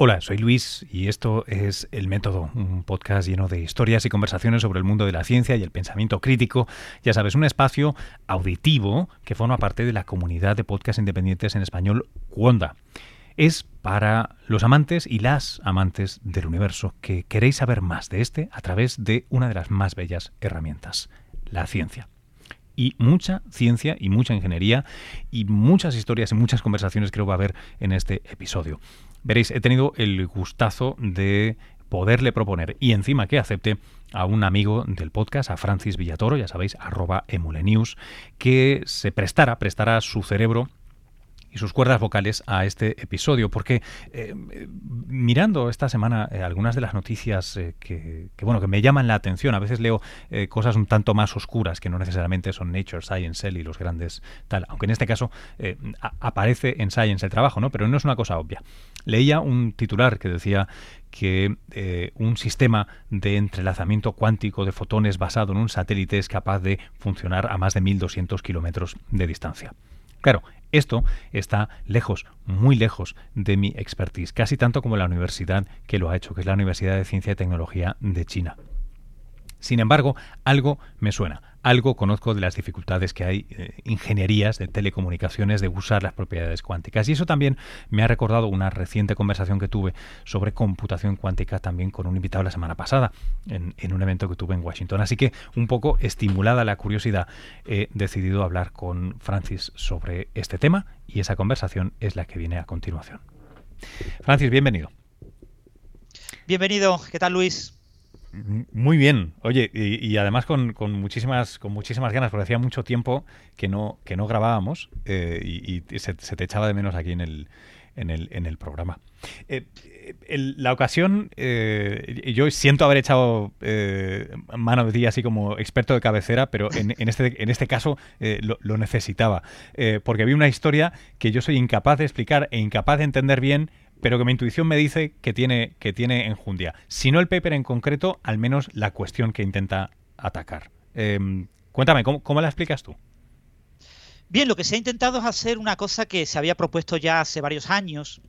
Hola, soy Luis y esto es El Método, un podcast lleno de historias y conversaciones sobre el mundo de la ciencia y el pensamiento crítico. Ya sabes, un espacio auditivo que forma parte de la comunidad de podcasts independientes en español Wanda. Es para los amantes y las amantes del universo que queréis saber más de este a través de una de las más bellas herramientas, la ciencia y mucha ciencia y mucha ingeniería y muchas historias y muchas conversaciones creo va a haber en este episodio. Veréis, he tenido el gustazo de poderle proponer y encima que acepte a un amigo del podcast, a Francis Villatoro, ya sabéis, arroba emulenews, que se prestara, prestara su cerebro y sus cuerdas vocales a este episodio, porque eh, mirando esta semana eh, algunas de las noticias eh, que, bueno que me llaman la atención, a veces leo cosas un tanto más oscuras que no necesariamente son Nature, Science, Cell y los grandes tal, aunque en este caso aparece en Science el trabajo, ¿no? Pero no es una cosa obvia. Leía un titular que decía que un sistema de entrelazamiento cuántico de fotones basado en un satélite es capaz de funcionar a más de 1200 kilómetros de distancia. Claro, esto está lejos, muy lejos de mi expertise, casi tanto como la universidad que lo ha hecho, que es la Universidad de Ciencia y Tecnología de China. Sin embargo, algo me suena, algo conozco de las dificultades que hay, eh, ingenierías de telecomunicaciones, de usar las propiedades cuánticas. Y eso también me ha recordado una reciente conversación que tuve sobre computación cuántica también con un invitado la semana pasada, en, en un evento que tuve en Washington. Así que, un poco estimulada la curiosidad, he decidido hablar con Francis sobre este tema y esa conversación es la que viene a continuación. Francis, bienvenido. Bienvenido, ¿qué tal Luis? Muy bien. Oye, y, además con, muchísimas con muchísimas ganas, porque hacía mucho tiempo que no que no grabábamos eh, y, se, te echaba de menos aquí en el en el, en el programa. Eh, la ocasión, eh, yo siento haber echado mano de ti así como experto de cabecera, pero en, este, en este caso lo, lo, necesitaba, porque vi una historia que yo soy incapaz de explicar e incapaz de entender bien, pero que mi intuición me dice que tiene, que tiene enjundia. Si no el paper en concreto, al menos la cuestión que intenta atacar. Em, cuéntame, ¿cómo, la explicas tú? Bien, lo que se ha intentado es hacer una cosa que se había propuesto ya hace varios años.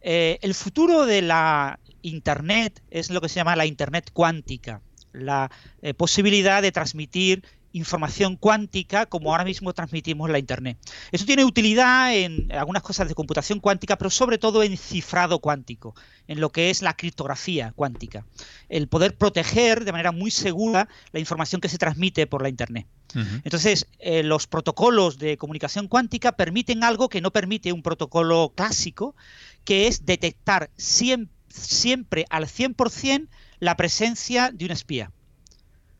Eh, el futuro de la Internet es lo que se llama la Internet cuántica, la eh, posibilidad de transmitir información cuántica como ahora mismo transmitimos la Internet. Eso tiene utilidad en algunas cosas de computación cuántica, pero sobre todo en cifrado cuántico, en lo que es la criptografía cuántica. El poder proteger de manera muy segura la información que se transmite por la Internet. Entonces, eh, los protocolos de comunicación cuántica permiten algo que no permite un protocolo clásico, que es detectar siempre, siempre al 100% la presencia de un espía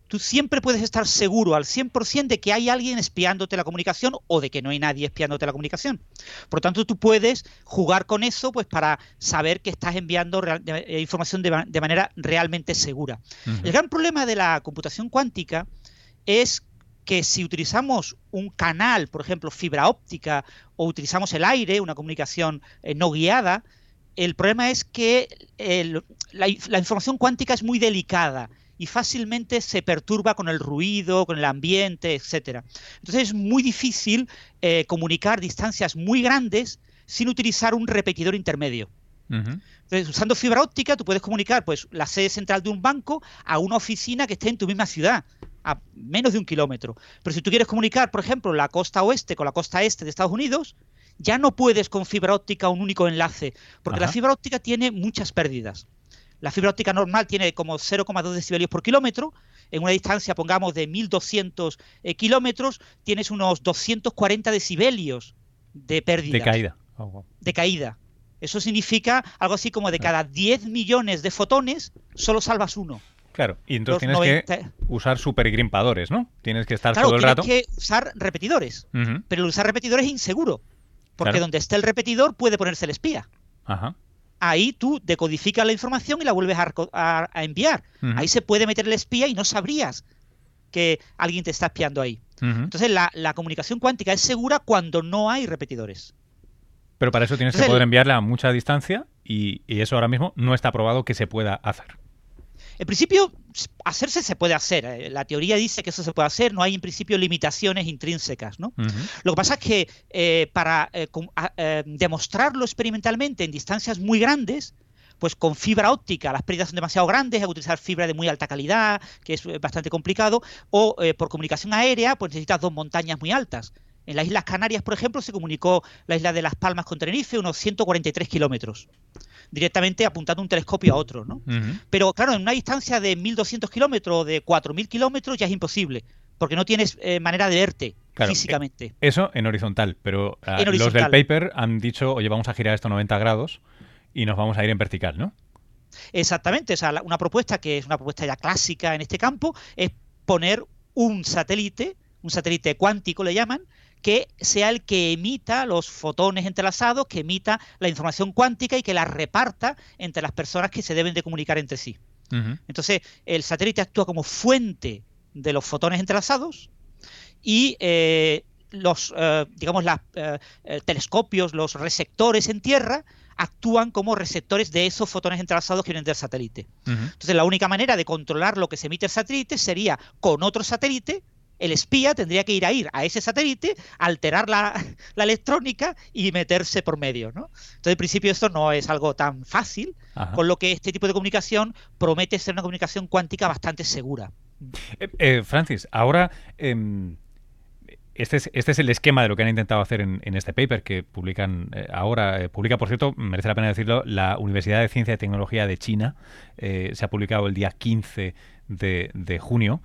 tú siempre puedes estar seguro al 100% de que hay alguien espiándote la comunicación o de que no hay nadie espiándote la comunicación. Por lo tanto, tú puedes jugar con eso pues para saber que estás enviando eh, información de, manera realmente segura. El gran problema de la computación cuántica es que si utilizamos un canal, por ejemplo, fibra óptica, o utilizamos el aire, una comunicación eh, no guiada, el problema es que la información cuántica es muy delicada y fácilmente se perturba con el ruido, con el ambiente, etcétera. Entonces es muy difícil eh, comunicar distancias muy grandes sin utilizar un repetidor intermedio. Entonces, usando fibra óptica, tú puedes comunicar pues, la sede central de un banco a una oficina que esté en tu misma ciudad, a menos de un kilómetro. Pero si tú quieres comunicar, por ejemplo, la costa oeste con la costa este de Estados Unidos, ya no puedes con fibra óptica un único enlace, porque la fibra óptica tiene muchas pérdidas. La fibra óptica normal tiene como 0,2 decibelios por kilómetro. En una distancia, pongamos, de 1200 eh, kilómetros, tienes unos 240 decibelios de pérdida. De caída. Oh, de caída. Eso significa algo así como de ah. cada 10 millones de fotones, solo salvas uno. Claro, y entonces tienes que usar supergrimpadores, ¿no? Tienes que estar todo el rato. Tienes que usar repetidores. Pero el usar repetidores es inseguro. Porque donde esté el repetidor puede ponerse el espía. Ajá ahí tú decodificas la información y la vuelves a, enviar. Ahí se puede meter el espía y no sabrías que alguien te está espiando ahí. Entonces la, comunicación cuántica es segura cuando no hay repetidores. Pero para eso tienes que poder enviarla a mucha distancia y, eso ahora mismo no está probado que se pueda hacer. En principio, hacerse se puede hacer. Eh, la teoría dice que eso se puede hacer, no hay en principio limitaciones intrínsecas. ¿no? Lo que pasa es que eh, para eh, demostrarlo experimentalmente en distancias muy grandes, pues con fibra óptica las pérdidas son demasiado grandes, hay que utilizar fibra de muy alta calidad, que es bastante complicado, o por comunicación aérea, pues necesitas dos montañas muy altas. En las Islas Canarias, por ejemplo, se comunicó la isla de Las Palmas con Tenerife unos 143 kilómetros, directamente apuntando un telescopio a otro, ¿no? Pero claro, en una distancia de 1.200 kilómetros o de 4.000 kilómetros ya es imposible, porque no tienes eh, manera de verte físicamente. Eh, eso en horizontal, pero ah, los del paper han dicho, oye, vamos a girar esto 90 grados y nos vamos a ir en vertical, ¿no? Exactamente, o sea, una propuesta que es una propuesta ya clásica en este campo es poner un satélite, un satélite cuántico le llaman, que sea el que emita los fotones entrelazados, que emita la información cuántica y que la reparta entre las personas que se deben de comunicar entre sí. Entonces, el satélite actúa como fuente de los fotones entrelazados y eh, los, eh, digamos, los eh, telescopios, los receptores en tierra actúan como receptores de esos fotones entrelazados que vienen del satélite. Entonces, la única manera de controlar lo que se emite el satélite sería con otro satélite el espía tendría que ir a ir a ese satélite, alterar la, electrónica y meterse por medio, ¿no? Entonces, en principio, esto no es algo tan fácil, con lo que este tipo de comunicación promete ser una comunicación cuántica bastante segura. Eh, eh, Francis, ahora em, este, es, este es el esquema de lo que han intentado hacer en, este paper que publican eh, ahora. publica, por cierto, merece la pena decirlo, la Universidad de Ciencia y Tecnología de China. se ha publicado el día 15 de, de junio.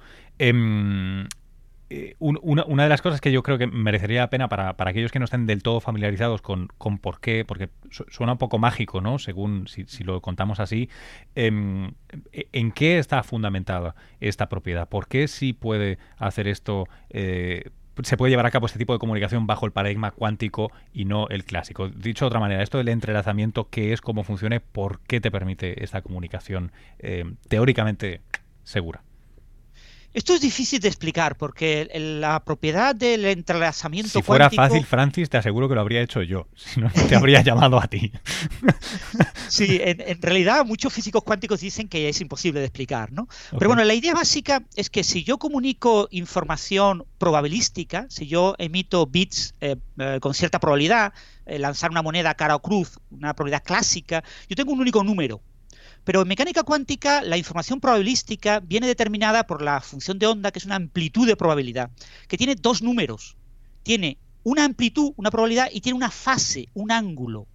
Eh, una, de las cosas que yo creo que merecería la pena para, aquellos que no estén del todo familiarizados con, por qué, porque suena un poco mágico, ¿no? Según si, lo contamos así, em, ¿en qué está fundamentada esta propiedad? ¿Por qué sí puede hacer esto? Eh, se puede llevar a cabo este tipo de comunicación bajo el paradigma cuántico y no el clásico. Dicho de otra manera, esto del entrelazamiento, ¿qué es, cómo funciona, por qué te permite esta comunicación eh, teóricamente segura? Esto es difícil de explicar porque la propiedad del entrelazamiento Si fuera fácil, Francis, te aseguro que lo habría hecho yo. Si no, te habría llamado a ti. Sí, en, realidad muchos físicos cuánticos dicen que es imposible de explicar, ¿no? Pero bueno, la idea básica es que si yo comunico información probabilística, si yo emito bits eh, eh, con cierta probabilidad, eh, lanzar una moneda cara o cruz, una probabilidad clásica, yo tengo un único número pero en mecánica cuántica la información probabilística viene determinada por la función de onda, que es una amplitud de probabilidad, que tiene dos números. Tiene una amplitud, una probabilidad, y tiene una fase, un ángulo.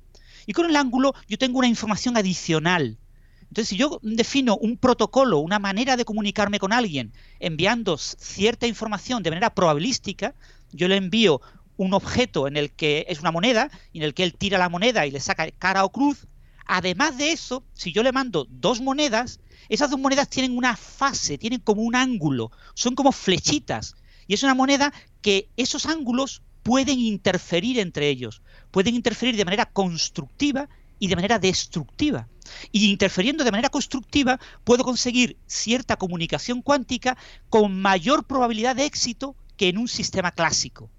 Y con el ángulo yo tengo una información adicional. Entonces, si yo defino un protocolo, una manera de comunicarme con alguien, enviando cierta información de manera probabilística, yo le envío un objeto en el que es una moneda, y en el que él tira la moneda y le saca cara o cruz, Además de eso, si yo le mando dos monedas, esas dos monedas tienen una fase, tienen como un ángulo, son como flechitas. Y es una moneda que esos ángulos pueden interferir entre ellos, pueden interferir de manera constructiva y de manera destructiva. Y interfiriendo de manera constructiva puedo conseguir cierta comunicación cuántica con mayor probabilidad de éxito que en un sistema clásico.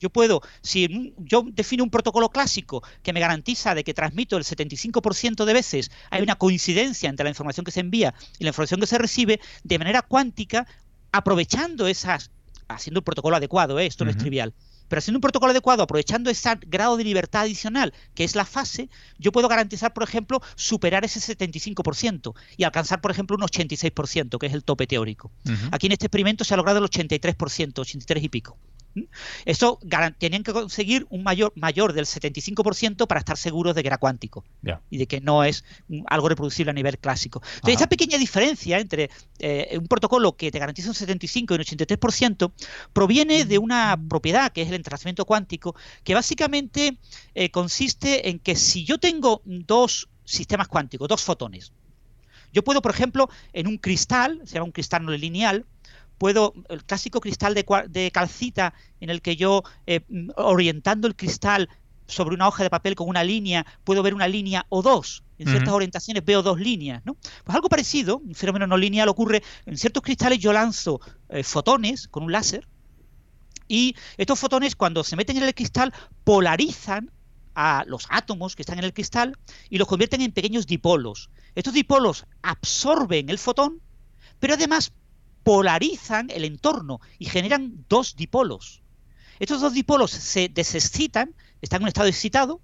Yo puedo, si yo defino un protocolo clásico que me garantiza de que transmito el 75% de veces, hay una coincidencia entre la información que se envía y la información que se recibe, de manera cuántica, aprovechando esas, haciendo el protocolo adecuado, ¿eh? esto no es trivial, pero haciendo un protocolo adecuado, aprovechando ese grado de libertad adicional, que es la fase, yo puedo garantizar, por ejemplo, superar ese 75% y alcanzar, por ejemplo, un 86%, que es el tope teórico. Aquí en este experimento se ha logrado el 83%, 83 y pico. Eso tenían que conseguir un mayor, mayor del 75% para estar seguros de que era cuántico y de que no es algo reproducible a nivel clásico. Entonces, esa pequeña diferencia entre eh, un protocolo que te garantiza un 75 y un 83% proviene de una propiedad que es el entrelazamiento cuántico, que básicamente eh, consiste en que si yo tengo dos sistemas cuánticos, dos fotones, yo puedo, por ejemplo, en un cristal, se llama un cristal no lineal, puedo, el clásico cristal de, calcita en el que yo, eh, orientando el cristal sobre una hoja de papel con una línea, puedo ver una línea o dos. En ciertas orientaciones veo dos líneas, ¿no? Pues algo parecido, un fenómeno no lineal ocurre en ciertos cristales yo lanzo eh, fotones con un láser y estos fotones cuando se meten en el cristal polarizan a los átomos que están en el cristal y los convierten en pequeños dipolos. Estos dipolos absorben el fotón, pero además polarizan el entorno y generan dos dipolos. Estos dos dipolos se desexcitan, están en un estado excitado,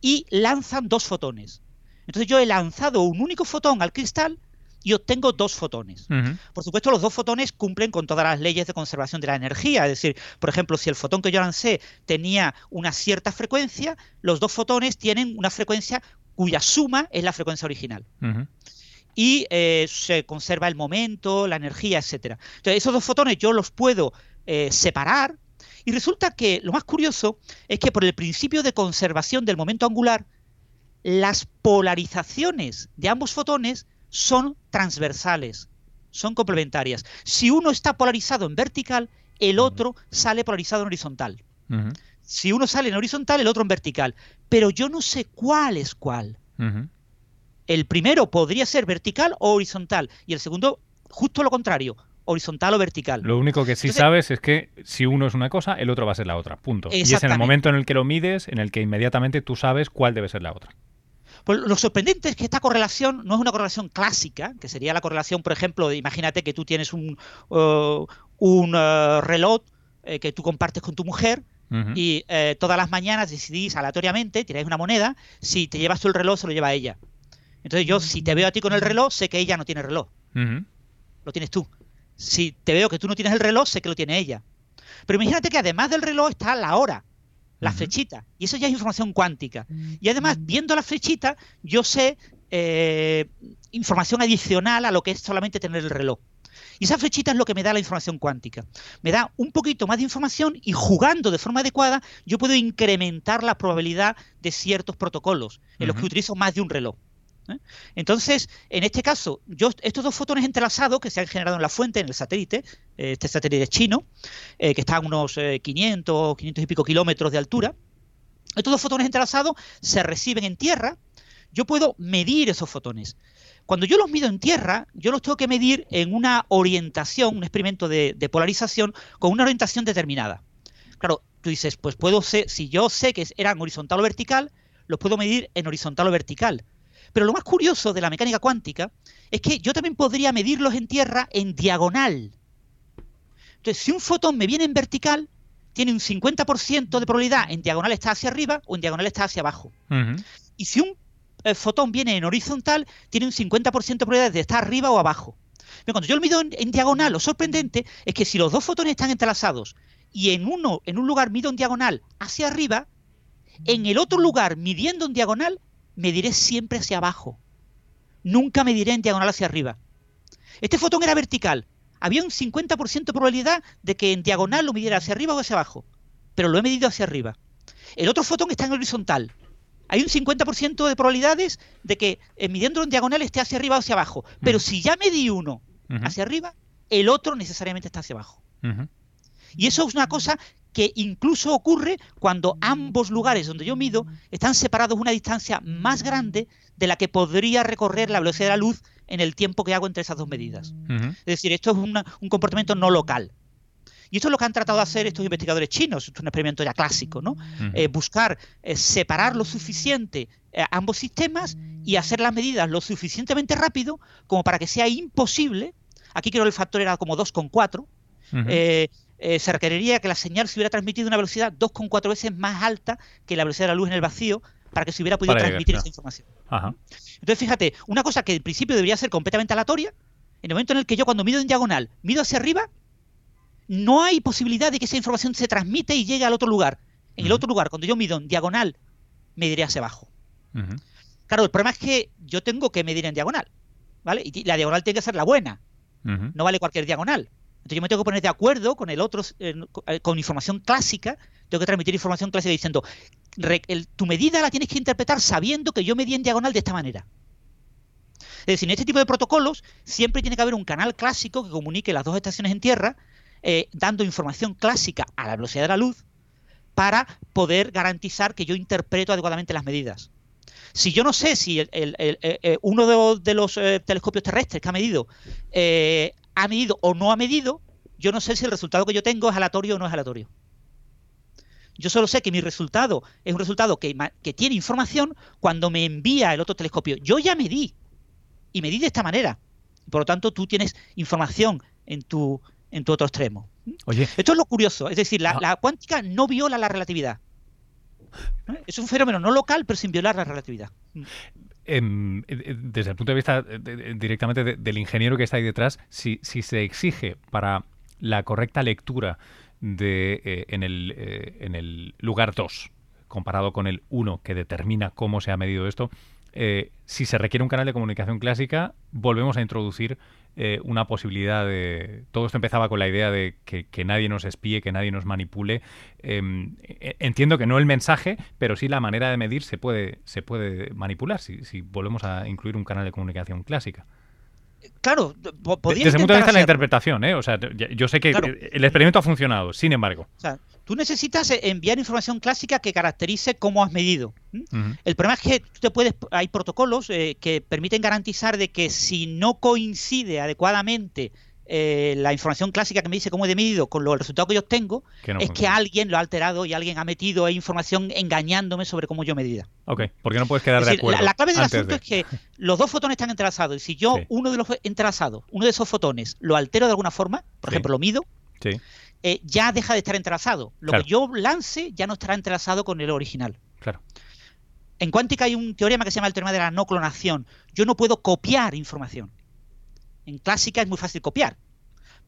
y lanzan dos fotones. Entonces yo he lanzado un único fotón al cristal y obtengo dos fotones. Por supuesto, los dos fotones cumplen con todas las leyes de conservación de la energía. Es decir, por ejemplo, si el fotón que yo lancé tenía una cierta frecuencia, los dos fotones tienen una frecuencia cuya suma es la frecuencia original. Y eh, se conserva el momento, la energía, etcétera. Entonces, esos dos fotones yo los puedo eh, separar. Y resulta que lo más curioso es que por el principio de conservación del momento angular, las polarizaciones de ambos fotones son transversales, son complementarias. Si uno está polarizado en vertical, el otro sale polarizado en horizontal. Si uno sale en horizontal, el otro en vertical. Pero yo no sé cuál es cuál. El primero podría ser vertical o horizontal y el segundo justo lo contrario, horizontal o vertical. Lo único que sí sabes es que si uno es una cosa, el otro va a ser la otra. Punto. Y es en el momento en el que lo mides, en el que inmediatamente tú sabes cuál debe ser la otra. Pues lo sorprendente es que esta correlación no es una correlación clásica, que sería la correlación, por ejemplo, imagínate que tú tienes un, uh, un uh, reloj eh, que tú compartes con tu mujer y eh, todas las mañanas decidís aleatoriamente, tiráis una moneda, si te llevas tú el reloj, se lo lleva ella. Entonces yo, si te veo a ti con el reloj, sé que ella no tiene reloj. Lo tienes tú. Si te veo que tú no tienes el reloj, sé que lo tiene ella. Pero imagínate que además del reloj está la hora la flechita. Y eso ya es información cuántica. Y además, viendo la flechita, yo sé eh, información adicional a lo que es solamente tener el reloj. Y esa flechita es lo que me da la información cuántica. Me da un poquito más de información y jugando de forma adecuada, yo puedo incrementar la probabilidad de ciertos protocolos en los que utilizo más de un reloj. ¿Eh? Entonces, en este caso, estos dos fotones entrelazados que se han generado en la fuente, en el satélite, eh, este satélite chino, eh, que está a unos 500, 500 y pico kilómetros de altura, estos dos fotones entrelazados se reciben en tierra, yo puedo medir esos fotones. Cuando yo los mido en tierra, yo los tengo que medir en una orientación, un experimento de, de polarización con una orientación determinada. Claro, tú dices, pues puedo ser, si yo sé que eran horizontal o vertical, los puedo medir en horizontal o vertical. Pero lo más curioso de la mecánica cuántica es que yo también podría medirlos en tierra en diagonal. Entonces, si un fotón me viene en vertical, tiene un 50% de probabilidad en diagonal está hacia arriba o en diagonal está hacia abajo. Y si un eh, fotón viene en horizontal, tiene un 50% de probabilidad de estar arriba o abajo. Pero cuando yo lo mido en, diagonal, lo sorprendente es que si los dos fotones están entrelazados y en uno, en un lugar mido en diagonal hacia arriba, en el otro lugar midiendo en diagonal mediré siempre hacia abajo. Nunca mediré en diagonal hacia arriba. Este fotón era vertical. Había un 50% de probabilidad de que en diagonal lo midiera hacia arriba o hacia abajo. Pero lo he medido hacia arriba. El otro fotón está en horizontal. Hay un 50% de probabilidades de que eh, midiendo en diagonal esté hacia arriba o hacia abajo. Pero si ya medí uno hacia arriba, el otro necesariamente está hacia abajo. Y eso es una cosa que incluso ocurre cuando ambos lugares donde yo mido están separados una distancia más grande de la que podría recorrer la velocidad de la luz en el tiempo que hago entre esas dos medidas. Es decir, esto es un comportamiento no local. Y esto es lo que han tratado de hacer estos investigadores chinos, esto es un experimento ya clásico, ¿no? Eh, buscar eh, separar lo suficiente eh, ambos sistemas y hacer las medidas lo suficientemente rápido como para que sea imposible, aquí creo que el factor era como 2,4, eh, eh, se requeriría que la señal se hubiera transmitido a una velocidad 2,4 veces más alta que la velocidad de la luz en el vacío para que se hubiera podido transmitir esa información. Entonces, fíjate, una cosa que en principio debería ser completamente aleatoria, en el momento en el que yo cuando mido en diagonal, mido hacia arriba, no hay posibilidad de que esa información se transmite y llegue al otro lugar. En el otro lugar, cuando yo mido en diagonal, mediré hacia abajo. Claro, el problema es que yo tengo que medir en diagonal, ¿vale? Y la diagonal tiene que ser la buena. No vale cualquier diagonal. Entonces yo me tengo que poner de acuerdo con el otro, eh, eh, con información clásica, tengo que transmitir información clásica diciendo, tu medida la tienes que interpretar sabiendo que yo medí en diagonal de esta manera. Es decir, en este tipo de protocolos siempre tiene que haber un canal clásico que comunique las dos estaciones en tierra, eh, dando información clásica a la velocidad de la luz, para poder garantizar que yo interpreto adecuadamente las medidas. Si yo no sé si uno de, los telescopios terrestres que ha medido ha medido o no ha medido, yo no sé si el resultado que yo tengo es aleatorio o no es aleatorio. Yo solo sé que mi resultado es un resultado que, tiene información cuando me envía el otro telescopio. Yo ya medí y medí de esta manera. Por lo tanto, tú tienes información en tu, en tu otro extremo. Oye. Esto es lo curioso. Es decir, la, la cuántica no viola la relatividad. Es un fenómeno no local, pero sin violar la relatividad desde el punto de vista directamente del ingeniero que está ahí detrás, si, si se exige para la correcta lectura de, en, el, en el lugar 2, comparado con el 1 que determina cómo se ha medido esto, eh, si se requiere un canal de comunicación clásica, volvemos a introducir eh, una posibilidad de... Todo esto empezaba con la idea de que, nadie nos espíe, que nadie nos manipule. Em, e, entiendo que no el mensaje, pero sí la manera de medir se puede, se puede manipular si, si volvemos a incluir un canal de comunicación clásica. Claro, podría Desde el punto de vista de la interpretación, ¿eh? O sea, yo sé que el experimento ha funcionado, sin embargo. Tú necesitas eh, enviar información clásica que caracterice cómo has medido. El problema es que tú te puedes, hay protocolos eh, que permiten garantizar de que si no coincide adecuadamente eh, la información clásica que me dice cómo he medido con los resultados que yo tengo, es que alguien lo ha alterado y alguien ha metido información engañándome sobre cómo yo medida. Ok, porque no puedes quedar de acuerdo. La, clave del asunto es que los dos fotones están entrelazados y si yo uno de los entrelazados, uno de esos fotones, lo altero de alguna forma, por ejemplo, lo mido, eh, ya deja de estar entrelazado. Lo que yo lance ya no estará entrelazado con el original. Claro. En cuántica hay un teorema que se llama el teorema de la no clonación. Yo no puedo copiar información. En clásica es muy fácil copiar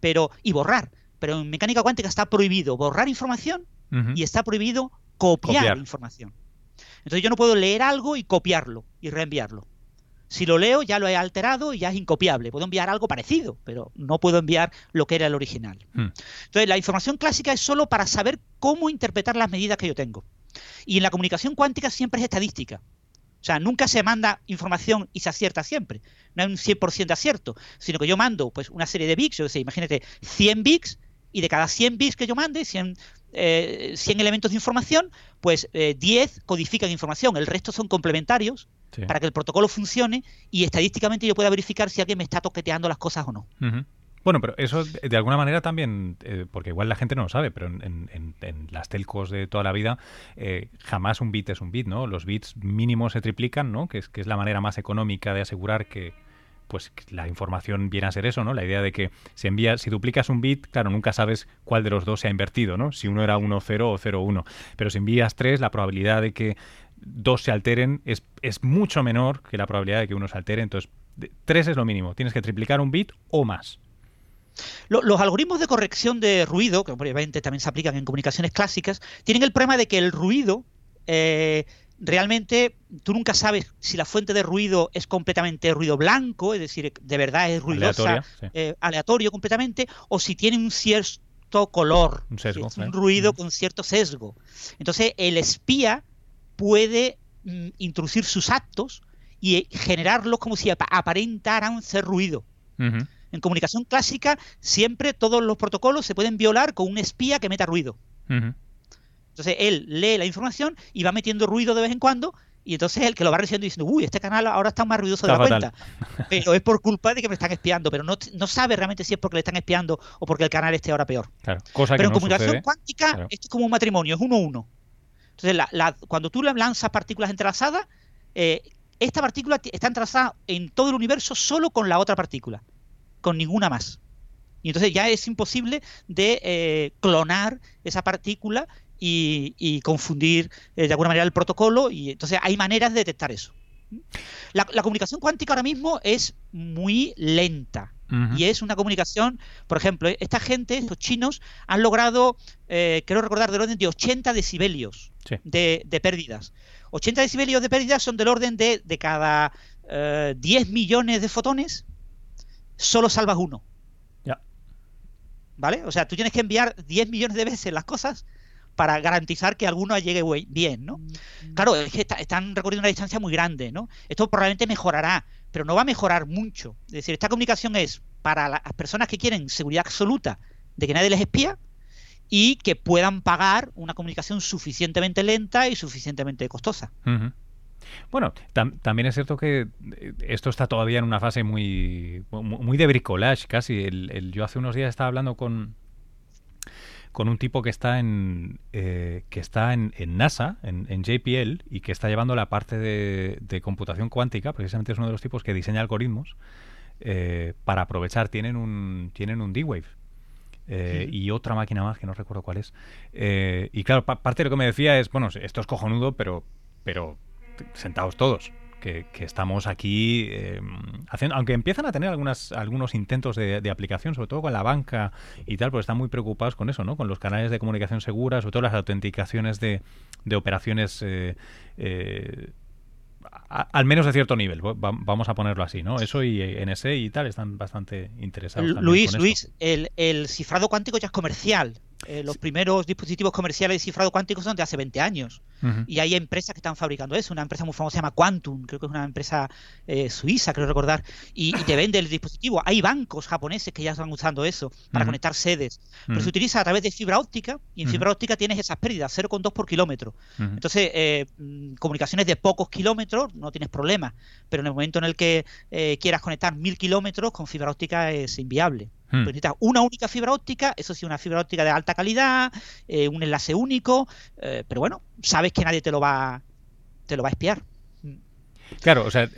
pero y borrar. Pero en mecánica cuántica está prohibido borrar información y está prohibido copiar, información. Entonces yo no puedo leer algo y copiarlo y reenviarlo. Si lo leo ya lo he alterado y ya es incopiable. Puedo enviar algo parecido, pero no puedo enviar lo que era el original. Hmm. Entonces la información clásica es solo para saber cómo interpretar las medidas que yo tengo. Y en la comunicación cuántica siempre es estadística. O sea, nunca se manda información y se acierta siempre. No hay un 100% de acierto, sino que yo mando pues una serie de bits, yo sé, imagínate 100 bits y de cada 100 bits que yo mande, 100, eh, elementos de información, pues 10 eh, codifican información, el resto son complementarios para que el protocolo funcione y estadísticamente yo pueda verificar si alguien me está toqueteando las cosas o no. Bueno, pero eso de alguna manera también, eh, porque igual la gente no lo sabe, pero en, las telcos de toda la vida eh, jamás un bit es un bit, ¿no? Los bits mínimos se triplican, ¿no? Que es, que es la manera más económica de asegurar que pues la información viene a ser eso, ¿no? La idea de que si envías, si duplicas un bit, claro, nunca sabes cuál de los dos se ha invertido, ¿no? Si uno era 1-0 o 0-1. Pero si envías tres, la probabilidad de que dos se alteren es, es mucho menor que la probabilidad de que uno se altere. Entonces, tres es lo mínimo. Tienes que triplicar un bit o más los algoritmos de corrección de ruido, que obviamente también se aplican en comunicaciones clásicas, tienen el problema de que el ruido eh, realmente tú nunca sabes si la fuente de ruido es completamente ruido blanco, es decir, de verdad es ruidosa, eh, aleatorio completamente, o si tiene un cierto color, un, sesgo, un ruido con cierto sesgo. Entonces el espía puede mm, introducir sus actos y generarlos como si aparentaran ser ruido. En comunicación clásica, siempre todos los protocolos se pueden violar con un espía que meta ruido. Entonces él lee la información y va metiendo ruido de vez en cuando. Y entonces el que lo va recibiendo diciendo, uy, este canal ahora está más ruidoso de la cuenta. Pero es por culpa de que me están espiando. Pero no, no, sabe realmente si es porque le están espiando o porque el canal esté ahora peor. pero en comunicación cuántica esto es como un matrimonio, es uno a uno. Entonces, cuando tú lanzas partículas entrelazadas, eh, esta partícula está entrelazada en todo el universo solo con la otra partícula con ninguna más. Y entonces ya es imposible de eh, clonar esa partícula y, confundir eh, de alguna manera el protocolo. Y entonces hay maneras de detectar eso. La, comunicación cuántica ahora mismo es muy lenta. Y es una comunicación, por ejemplo, esta gente, los chinos, han logrado, eh, quiero recordar, del orden de 80 decibelios de, pérdidas. 80 decibelios de pérdidas son del orden de, de cada 10 millones de fotones, solo salvas uno. Ya. ¿Vale? O sea, tú tienes que enviar 10 millones de veces las cosas para garantizar que alguno llegue bien, ¿no? Claro, es que están recorriendo una distancia muy grande, ¿no? Esto probablemente mejorará, pero no va a mejorar mucho. Es decir, esta comunicación es para las personas que quieren seguridad absoluta de que nadie les espía y que puedan pagar una comunicación suficientemente lenta y suficientemente costosa. Bueno, también es cierto que eh, esto está todavía en una fase muy, muy de bricolage casi. El, yo hace unos días estaba hablando con, con un tipo que está en eh, que está en, NASA, en, JPL, y que está llevando la parte de, computación cuántica, precisamente es uno de los tipos que diseña algoritmos eh, para aprovechar. Tienen un, tienen un D-Wave. y otra máquina más que no recuerdo cuál es. y claro, parte de lo que me decía es, bueno, esto es cojonudo, pero, pero sentados todos. que, estamos aquí haciendo, aunque empiezan a tener algunas, algunos intentos de, aplicación, sobre todo con la banca y tal, pues están muy preocupados con eso, ¿no? Con los canales de comunicación segura, sobre todo las autenticaciones de, de operaciones al menos de cierto nivel, vamos a ponerlo así, ¿no? Eso y NSE y tal están bastante interesados. Luis, Luis, el, el, cifrado cuántico ya es comercial. Eh, los primeros dispositivos comerciales de cifrado cuántico son de hace 20 años. Y hay empresas que están fabricando eso. Una empresa muy famosa se llama Quantum, creo que es una empresa eh, suiza, creo recordar. Y, te vende el dispositivo. Hay bancos japoneses que ya están usando eso para conectar sedes. Pero se utiliza a través de fibra óptica y en fibra óptica tienes esas pérdidas, 0,2 por kilómetro. Entonces, eh, mm, comunicaciones de pocos kilómetros no tienes problema. Pero en el momento en el que quieras conectar mil kilómetros con fibra óptica es inviable. Hmm. Necesitas una única fibra óptica, eso sí, una fibra óptica de alta calidad, eh, un enlace único, eh, pero bueno, sabes que nadie te lo va, te lo va a espiar. Claro, o sea,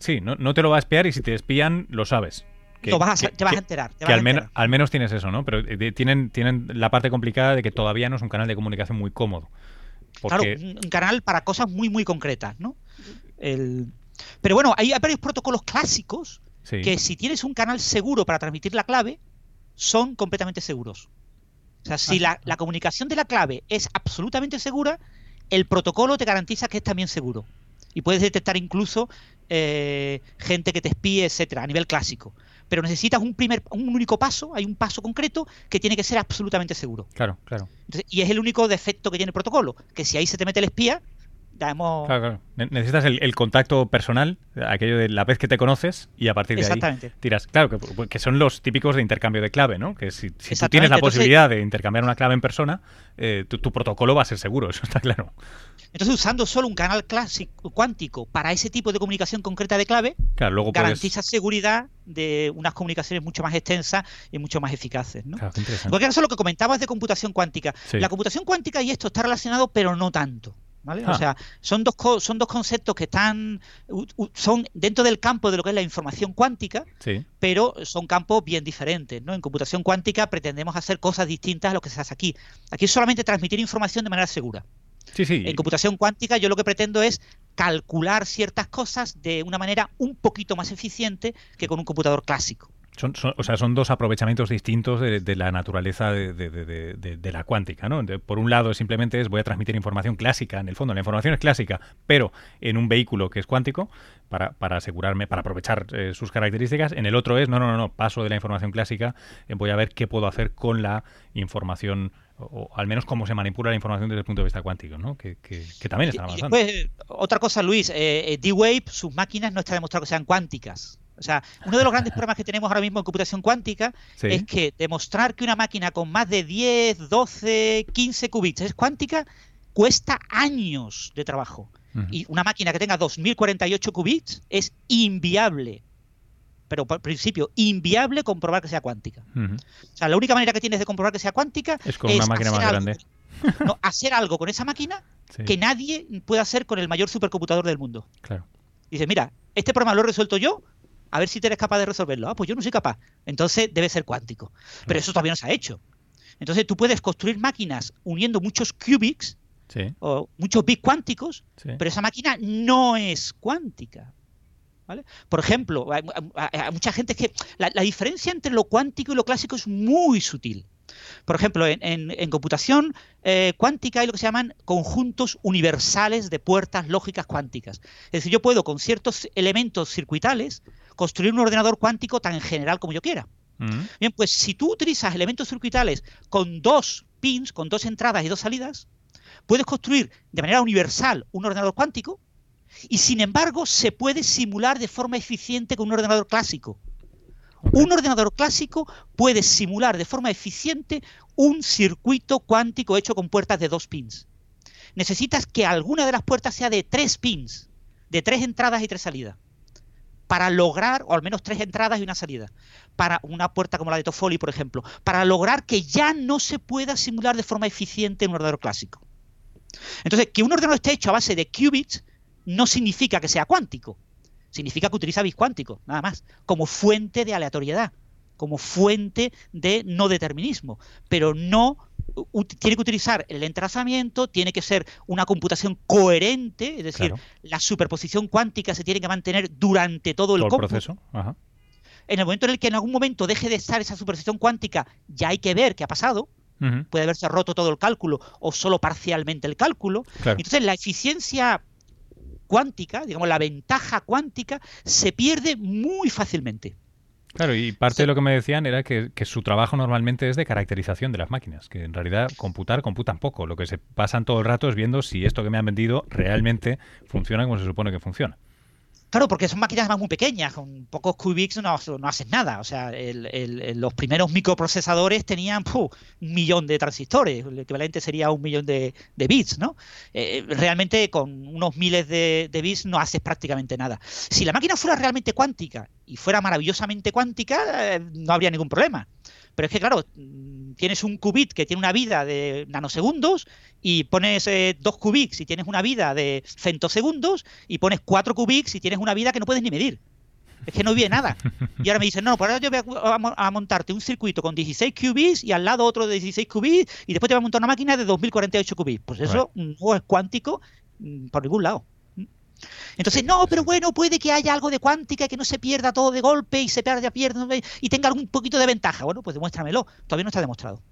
sí, no, te lo va a espiar y si te espían, lo sabes. te vas a enterar. que al, menos, al menos tienes eso, ¿no? Pero eh, tienen, tienen la parte complicada de que todavía no es un canal de comunicación muy cómodo. Claro, un canal para cosas muy, muy concretas, ¿no? Pero bueno, hay varios protocolos clásicos que si tienes un canal seguro para transmitir la clave, son completamente seguros. O sea, si la, comunicación de la clave es absolutamente segura, el protocolo te garantiza que es también seguro. Y puedes detectar incluso eh, gente que te espíe, etcétera, a nivel clásico. Pero necesitas un primer, un único paso, hay un paso concreto que tiene que ser absolutamente seguro. Claro, claro. y es el único defecto que tiene el protocolo, que si ahí se te mete el espía, Necesitas el, contacto personal, aquello de la vez que te conoces y a partir de ahí tiras. Claro, que, son los típicos de intercambio de clave, ¿no? Que si, tú tienes la posibilidad de intercambiar una clave en persona, eh, tu, protocolo va a ser seguro, eso está claro. Entonces, usando solo un canal clásico cuántico para ese tipo de comunicación concreta de clave, garantiza seguridad de unas comunicaciones mucho más extensas y mucho más eficaces. ¿no? Claro, Porque eso es lo que comentabas de computación cuántica. La computación cuántica y esto está relacionado, pero no tanto. ¿Vale? O ah. sea, son dos, son dos conceptos que están son dentro del campo de lo que es la información cuántica, pero son campos bien diferentes. ¿no? En computación cuántica pretendemos hacer cosas distintas a lo que se hace aquí. Aquí es solamente transmitir información de manera segura. Sí, sí. En computación cuántica yo lo que pretendo es calcular ciertas cosas de una manera un poquito más eficiente que con un computador clásico. Son, o sea, son dos aprovechamientos distintos de, la naturaleza de, la cuántica, ¿no? por un lado, simplemente es voy a transmitir información clásica, en el fondo, la información es clásica, pero en un vehículo que es cuántico, para, para asegurarme, para aprovechar eh, sus características. En el otro es, no, no, no, no, paso de la información clásica, eh, voy a ver qué puedo hacer con la información o, al menos cómo se manipula la información desde el punto de vista cuántico, ¿no? Que, también está avanzando. otra cosa, Luis, eh, D-Wave, sus máquinas no está demostrado que sean cuánticas. O sea, uno de los grandes problemas que tenemos ahora mismo en computación cuántica es que demostrar que una máquina con más de 10, 12, 15 qubits es cuántica cuesta años de trabajo. Y una máquina que tenga 2048 qubits es inviable. Pero por principio, inviable comprobar que sea cuántica. O sea, la única manera que tienes de comprobar que sea cuántica es con una máquina más grande. No, hacer algo con esa máquina que nadie puede hacer con el mayor supercomputador del mundo. Claro. Dice, mira, este problema lo he resuelto yo, a ver si eres capaz de resolverlo. Ah, pues yo no soy capaz. Entonces debe ser cuántico. Pero eso todavía no se ha hecho. Entonces tú puedes construir máquinas uniendo muchos qubits o muchos bits cuánticos, pero esa máquina no es cuántica. ¿Vale? Por ejemplo, hay, mucha gente que la, diferencia entre lo cuántico y lo clásico es muy sutil. Por ejemplo, en, computación eh, cuántica hay lo que se llaman conjuntos universales de puertas lógicas cuánticas. Es decir, yo puedo con ciertos elementos circuitales construir un ordenador cuántico tan general como yo quiera. Mm. Bien, pues si tú utilizas elementos circuitales con dos pins, con dos entradas y dos salidas, puedes construir de manera universal un ordenador cuántico y sin embargo se puede simular de forma eficiente con un ordenador clásico. Un ordenador clásico puede simular de forma eficiente un circuito cuántico hecho con puertas de dos pins. Necesitas que alguna de las puertas sea de tres pins, de tres entradas y tres salidas para lograr, o al menos tres entradas y una salida, para una puerta como la de Toffoli, por ejemplo, para lograr que ya no se pueda simular de forma eficiente en un ordenador clásico. Entonces, que un ordenador esté hecho a base de qubits no significa que sea cuántico, significa que utiliza bits cuánticos, nada más, como fuente de aleatoriedad, como fuente de no determinismo, pero no tiene que utilizar el entrelazamiento, tiene que ser una computación coherente, es decir, la superposición cuántica se tiene que mantener durante todo el, proceso. En el momento en el que en algún momento deje de estar esa superposición cuántica, ya hay que ver qué ha pasado. Puede haberse roto todo el cálculo o solo parcialmente el cálculo. Entonces, la eficiencia cuántica, digamos, la ventaja cuántica, se pierde muy fácilmente. Claro, y parte de lo que me decían era que, su trabajo normalmente es de caracterización de las máquinas, que en realidad computar computan poco. Lo que se pasan todo el rato es viendo si esto que me han vendido realmente funciona como se supone que funciona. Claro, porque son máquinas más muy pequeñas, con pocos qubits no, no haces nada. O sea, los primeros microprocesadores tenían un millón de transistores, el equivalente sería un millón de, bits, ¿no? Eh, realmente con unos miles de, de, bits no haces prácticamente nada. Si la máquina fuera realmente cuántica y fuera maravillosamente cuántica, eh, no habría ningún problema. Pero es que, claro, mm, tienes un qubit que tiene una vida de nanosegundos y pones eh, dos qubits y tienes una vida de centosegundos y pones cuatro qubits y tienes una vida que no puedes ni medir. Es que no vive nada. Y ahora me dicen, no, por ahora yo voy a, montarte un circuito con 16 qubits y al lado otro de 16 qubits y después te voy a montar una máquina de 2048 qubits. Pues eso no es cuántico mm, por ningún lado. Entonces, no, pero bueno, puede que haya algo de cuántica, que no se pierda todo de golpe y se pierda, pierda y tenga algún poquito de ventaja. Bueno, pues demuéstramelo. Todavía no está demostrado.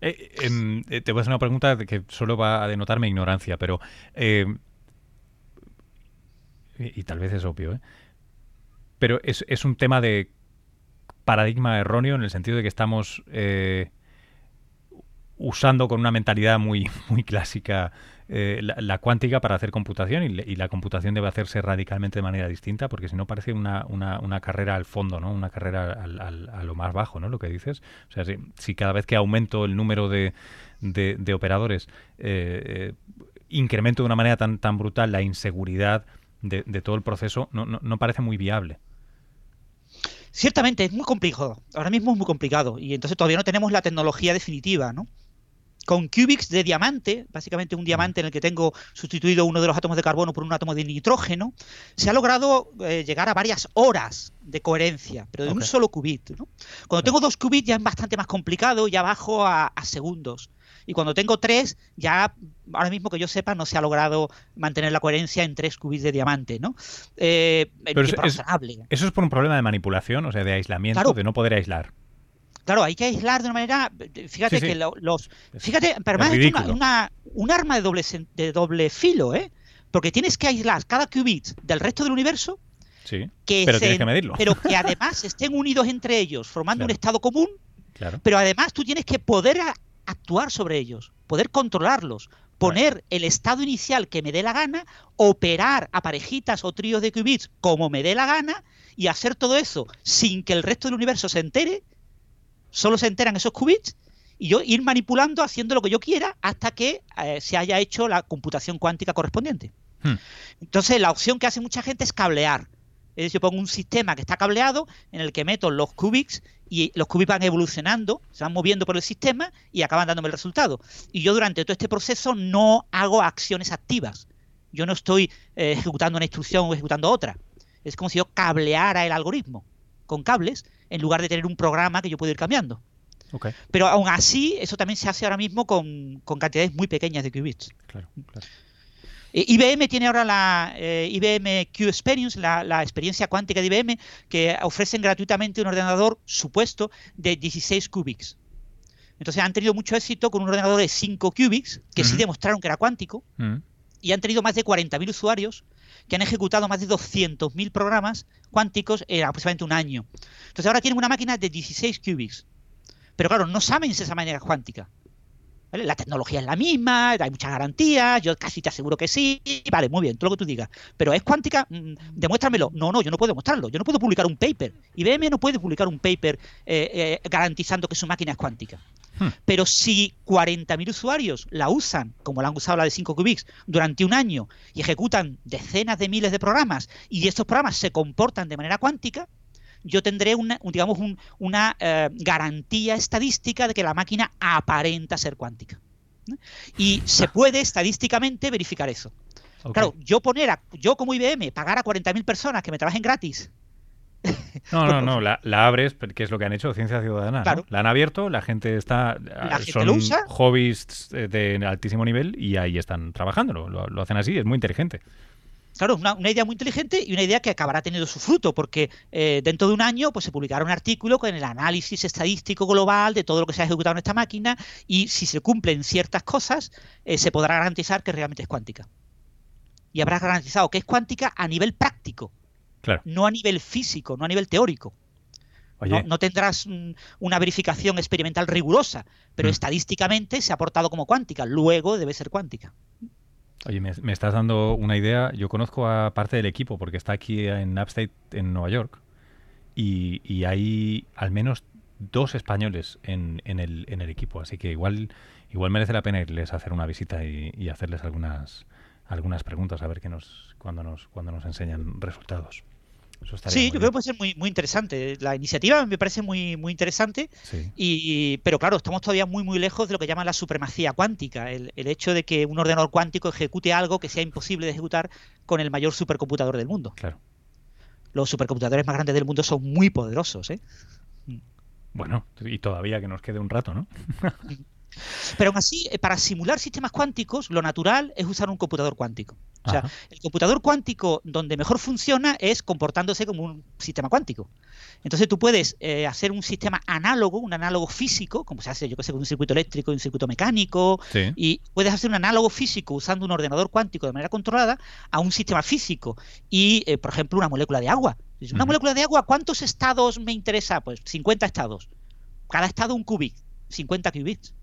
Eh, em, eh, te voy a hacer una pregunta que solo va a denotar mi ignorancia, pero... Em, y, tal vez es obvio, ¿eh? Pero es, es, un tema de paradigma erróneo en el sentido de que estamos eh, usando con una mentalidad muy, muy clásica eh, la, cuántica para hacer computación y, la computación debe hacerse radicalmente de manera distinta porque si no parece una, una, carrera al fondo, ¿no? Una carrera a lo más bajo, ¿no? Lo que dices. O sea, si, cada vez que aumento el número de, de, operadores eh, eh, incremento de una manera tan, tan brutal la inseguridad de, todo el proceso, no, no, no parece muy viable. Ciertamente, es muy complicado. Ahora mismo es muy complicado y entonces todavía no tenemos la tecnología definitiva, ¿no? Con qubits de diamante, básicamente un diamante en el que tengo sustituido uno de los átomos de carbono por un átomo de nitrógeno, se ha logrado eh, llegar a varias horas de coherencia, pero de un solo qubit. Cuando tengo dos qubits ya es bastante más complicado, ya bajo a, segundos. Y cuando tengo tres, ya ahora mismo que yo sepa, no se ha logrado mantener la coherencia en tres qubits de diamante, ¿no? Eh, eso es por un problema de manipulación, o sea, de aislamiento, de no poder aislar. Claro, hay que aislar de una manera. Fíjate que los. Fíjate, pero además es una, un arma de doble, de doble filo, ¿eh? Porque tienes que aislar cada qubit del resto del universo. Sí. Que pero tienes que medirlo. Pero que además estén unidos entre ellos, formando un estado común. Claro. Pero además tú tienes que poder actuar sobre ellos, poder controlarlos, poner el estado inicial que me dé la gana, operar a parejitas o tríos de qubits como me dé la gana y hacer todo eso sin que el resto del universo se entere solo se enteran esos qubits y yo ir manipulando, haciendo lo que yo quiera hasta que eh, se haya hecho la computación cuántica correspondiente. Hmm. Entonces, la opción que hace mucha gente es cablear. Es decir, yo pongo un sistema que está cableado en el que meto los qubits y los qubits van evolucionando, se van moviendo por el sistema y acaban dándome el resultado. Y yo durante todo este proceso no hago acciones activas. Yo no estoy eh, ejecutando una instrucción o ejecutando otra. Es como si yo cableara el algoritmo con cables en lugar de tener un programa que yo puedo ir cambiando. Pero aún así, eso también se hace ahora mismo con, cantidades muy pequeñas de qubits. Claro, eh, IBM tiene ahora la eh, IBM Q Experience, la, experiencia cuántica de IBM, que ofrecen gratuitamente un ordenador supuesto de 16 qubits. Entonces han tenido mucho éxito con un ordenador de 5 qubits, que sí demostraron que era cuántico, y han tenido más de 40.000 usuarios que han ejecutado más de 200.000 programas cuánticos en aproximadamente un año. Entonces ahora tienen una máquina de 16 qubits. Pero claro, no saben si esa manera cuántica. La tecnología es la misma, hay muchas garantías, yo casi te aseguro que sí, vale, muy bien, todo lo que tú digas. Pero es cuántica, mm, demuéstramelo. No, no, yo no puedo demostrarlo, yo no puedo publicar un paper. IBM no puede publicar un paper eh, eh, garantizando que su máquina es cuántica. Hmm. Pero si 40.000 usuarios la usan, como la han usado la de 5 qubits, durante un año y ejecutan decenas de miles de programas y estos programas se comportan de manera cuántica, yo tendré una, digamos, una eh, garantía estadística de que la máquina aparenta ser cuántica. Y se puede estadísticamente verificar eso. Claro, yo poner a, yo como IBM pagar a 40.000 personas que me trabajen gratis No, no, no, la, abres, que es lo que han hecho Ciencia Ciudadana. La han abierto, la gente está. La son hobbies de altísimo nivel y ahí están trabajando. Lo, lo hacen así, es muy inteligente. Claro, una, una, idea muy inteligente y una idea que acabará teniendo su fruto, porque eh, dentro de un año pues, se publicará un artículo con el análisis estadístico global de todo lo que se ha ejecutado en esta máquina y si se cumplen ciertas cosas, eh, se podrá garantizar que realmente es cuántica. Y habrá garantizado que es cuántica a nivel práctico, no a nivel físico, no a nivel teórico. No, tendrás una verificación experimental rigurosa, pero mm. estadísticamente se ha portado como cuántica, luego debe ser cuántica. Oye, me, estás dando una idea. Yo conozco a parte del equipo porque está aquí en Upstate, en Nueva York, y, hay al menos dos españoles en, el, en el equipo. Así que igual, igual merece la pena irles a hacer una visita y, hacerles algunas, algunas preguntas a ver qué nos, cuando, nos, cuando nos enseñan resultados sí, yo creo que puede ser muy, muy interesante. La iniciativa me parece muy, muy interesante, y, pero claro, estamos todavía muy, muy lejos de lo que llaman la supremacía cuántica, el, hecho de que un ordenador cuántico ejecute algo que sea imposible de ejecutar con el mayor supercomputador del mundo. Claro. Los supercomputadores más grandes del mundo son muy poderosos, ¿eh? Bueno, y todavía que nos quede un rato, ¿no? Pero aún así, eh, para simular sistemas cuánticos, lo natural es usar un computador cuántico. O sea, el computador cuántico donde mejor funciona es comportándose como un sistema cuántico. Entonces tú puedes eh, hacer un sistema análogo, un análogo físico, como se hace, yo que sé, con un circuito eléctrico y un circuito mecánico, y puedes hacer un análogo físico usando un ordenador cuántico de manera controlada a un sistema físico. Y, eh, por ejemplo, una molécula de agua. Una molécula de agua, ¿cuántos estados me interesa? Pues 50 estados. Cada estado un qubit, 50 qubits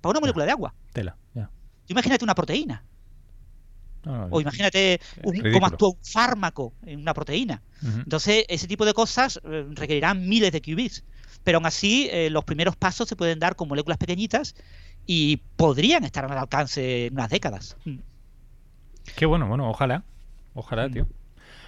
para una molécula de agua. Tela, ya. Imagínate una proteína. o imagínate cómo actúa un fármaco en una proteína. Entonces, ese tipo de cosas eh, requerirán miles de qubits. Pero aún así, eh, los primeros pasos se pueden dar con moléculas pequeñitas y podrían estar al alcance en unas décadas. Mm. Qué bueno, bueno, ojalá. Ojalá, mm. tío.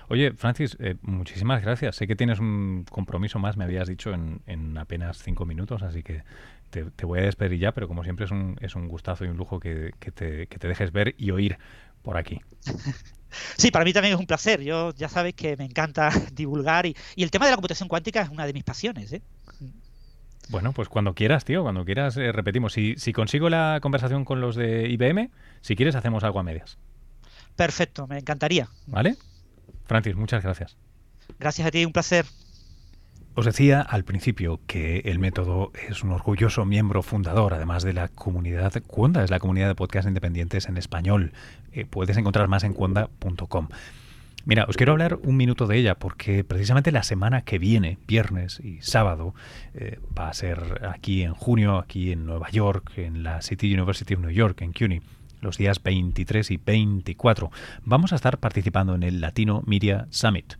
Oye, Francis, eh, muchísimas gracias. Sé que tienes un compromiso más, me habías dicho, en, en apenas cinco minutos, así que te, voy a despedir ya, pero como siempre es un, es un gustazo y un lujo que, te, que te dejes ver y oír por aquí. Sí, para mí también es un placer. Yo ya sabes que me encanta divulgar y, el tema de la computación cuántica es una de mis pasiones. ¿eh? Bueno, pues cuando quieras, tío, cuando quieras eh, repetimos. Si, si consigo la conversación con los de IBM, si quieres hacemos algo a medias. Perfecto, me encantaría. ¿Vale? Francis, muchas gracias. Gracias a ti, un placer. Os decía al principio que el método es un orgulloso miembro fundador, además de la comunidad Cuonda, es la comunidad de podcast independientes en español. Eh, puedes encontrar más en cuonda.com. Mira, os quiero hablar un minuto de ella porque precisamente la semana que viene, viernes y sábado, eh, va a ser aquí en junio, aquí en Nueva York, en la City University of New York, en CUNY, los días 23 y 24. Vamos a estar participando en el Latino Media Summit.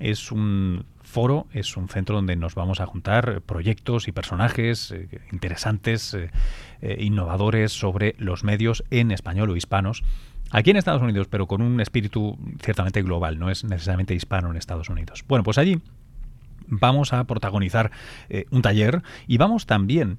Es un foro, es un centro donde nos vamos a juntar proyectos y personajes eh, interesantes, eh, eh, innovadores sobre los medios en español o hispanos. Aquí en Estados Unidos, pero con un espíritu ciertamente global, no es necesariamente hispano en Estados Unidos. Bueno, pues allí vamos a protagonizar un taller y vamos también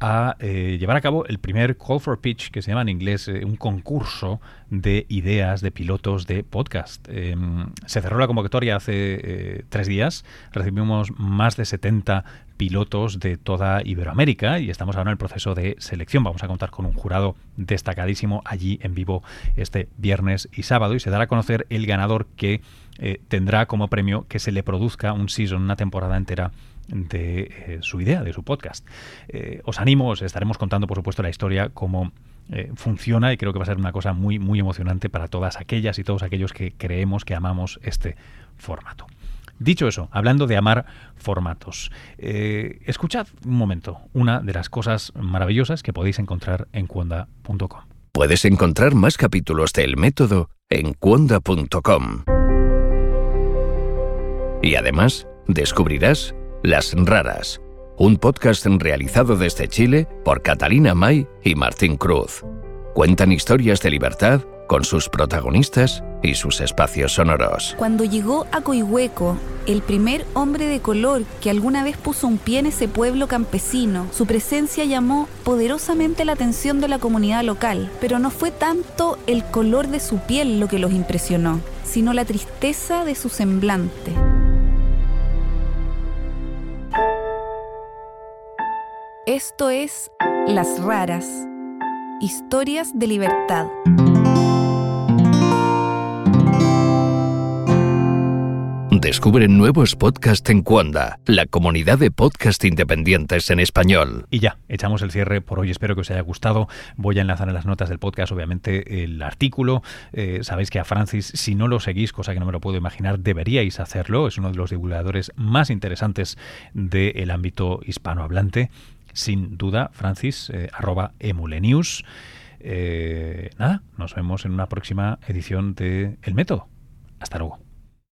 a eh, llevar a cabo el primer Call for Pitch, que se llama en inglés eh, un concurso de ideas de pilotos de podcast. Em, se cerró la convocatoria hace eh, tres días, recibimos más de 70 pilotos de toda Iberoamérica y estamos ahora en el proceso de selección. Vamos a contar con un jurado destacadísimo allí en vivo este viernes y sábado y se dará a conocer el ganador que tendrá como premio que se le produzca un season, una temporada entera de eh, su idea, de su podcast. Eh, os animo, os estaremos contando, por supuesto, la historia, cómo eh, funciona y creo que va a ser una cosa muy, muy emocionante para todas aquellas y todos aquellos que creemos que amamos este formato. Dicho eso, hablando de amar formatos, escuchad un momento una de las cosas maravillosas que podéis encontrar en cuonda.com. Puedes encontrar más capítulos del método en cuonda.com. Y además, descubrirás las Raras, un podcast realizado desde Chile por Catalina May y Martín Cruz. Cuentan historias de libertad con sus protagonistas y sus espacios sonoros. Cuando llegó a Coihueco, el primer hombre de color que alguna vez puso un pie en ese pueblo campesino, su presencia llamó poderosamente la atención de la comunidad local, pero no fue tanto el color de su piel lo que los impresionó, sino la tristeza de su semblante. Esto es Las Raras, Historias de Libertad. Descubre nuevos podcasts en Cuanda, la comunidad de podcast independientes en español. Y ya, echamos el cierre por hoy. Espero que os haya gustado. Voy a enlazar en las notas del podcast, obviamente, el artículo. Eh, sabéis que a Francis, si no lo seguís, cosa que no me lo puedo imaginar, deberíais hacerlo. Es uno de los divulgadores más interesantes del ámbito hispanohablante. Sin duda, Francis, eh, arroba emulenews. Eh, nada, nos vemos en una próxima edición de El Método. Hasta luego.